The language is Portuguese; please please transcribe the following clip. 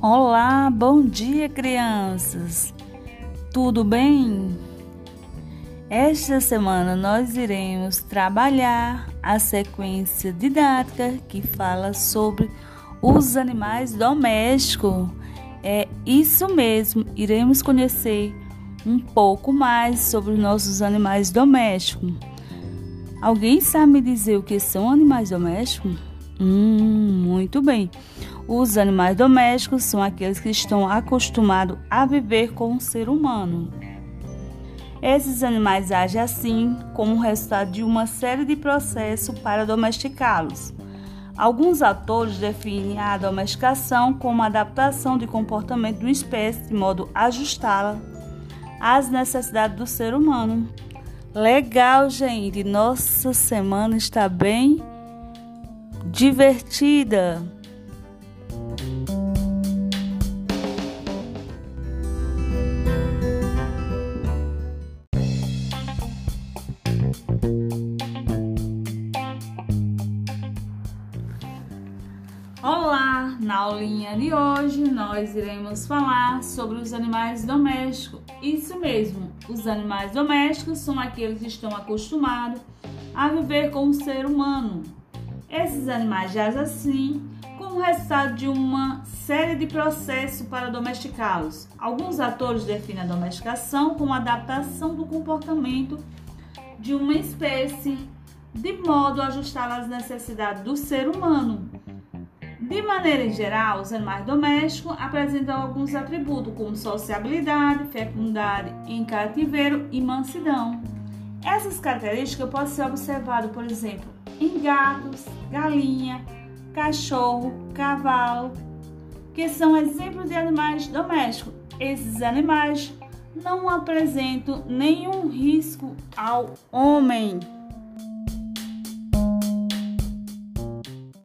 Olá, bom dia, crianças. Tudo bem? Esta semana nós iremos trabalhar a sequência didática que fala sobre os animais domésticos. É isso mesmo, iremos conhecer um pouco mais sobre os nossos animais domésticos. Alguém sabe me dizer o que são animais domésticos? Hum, muito bem. Os animais domésticos são aqueles que estão acostumados a viver com o ser humano. Esses animais agem assim como resultado de uma série de processos para domesticá-los. Alguns autores definem a domesticação como a adaptação de comportamento de uma espécie de modo a ajustá-la às necessidades do ser humano. Legal, gente! Nossa semana está bem divertida. Olá! Na aulinha de hoje nós iremos falar sobre os animais domésticos. Isso mesmo, os animais domésticos são aqueles que estão acostumados a viver com o ser humano. Esses animais jazem assim como resultado de uma série de processos para domesticá-los. Alguns atores definem a domesticação como adaptação do comportamento de uma espécie de modo a ajustá-la às necessidades do ser humano. De maneira geral, os animais domésticos apresentam alguns atributos como sociabilidade, fecundidade em cativeiro e mansidão. Essas características podem ser observadas, por exemplo, em gatos, galinha, cachorro, cavalo, que são exemplos de animais domésticos. Esses animais não apresentam nenhum risco ao homem.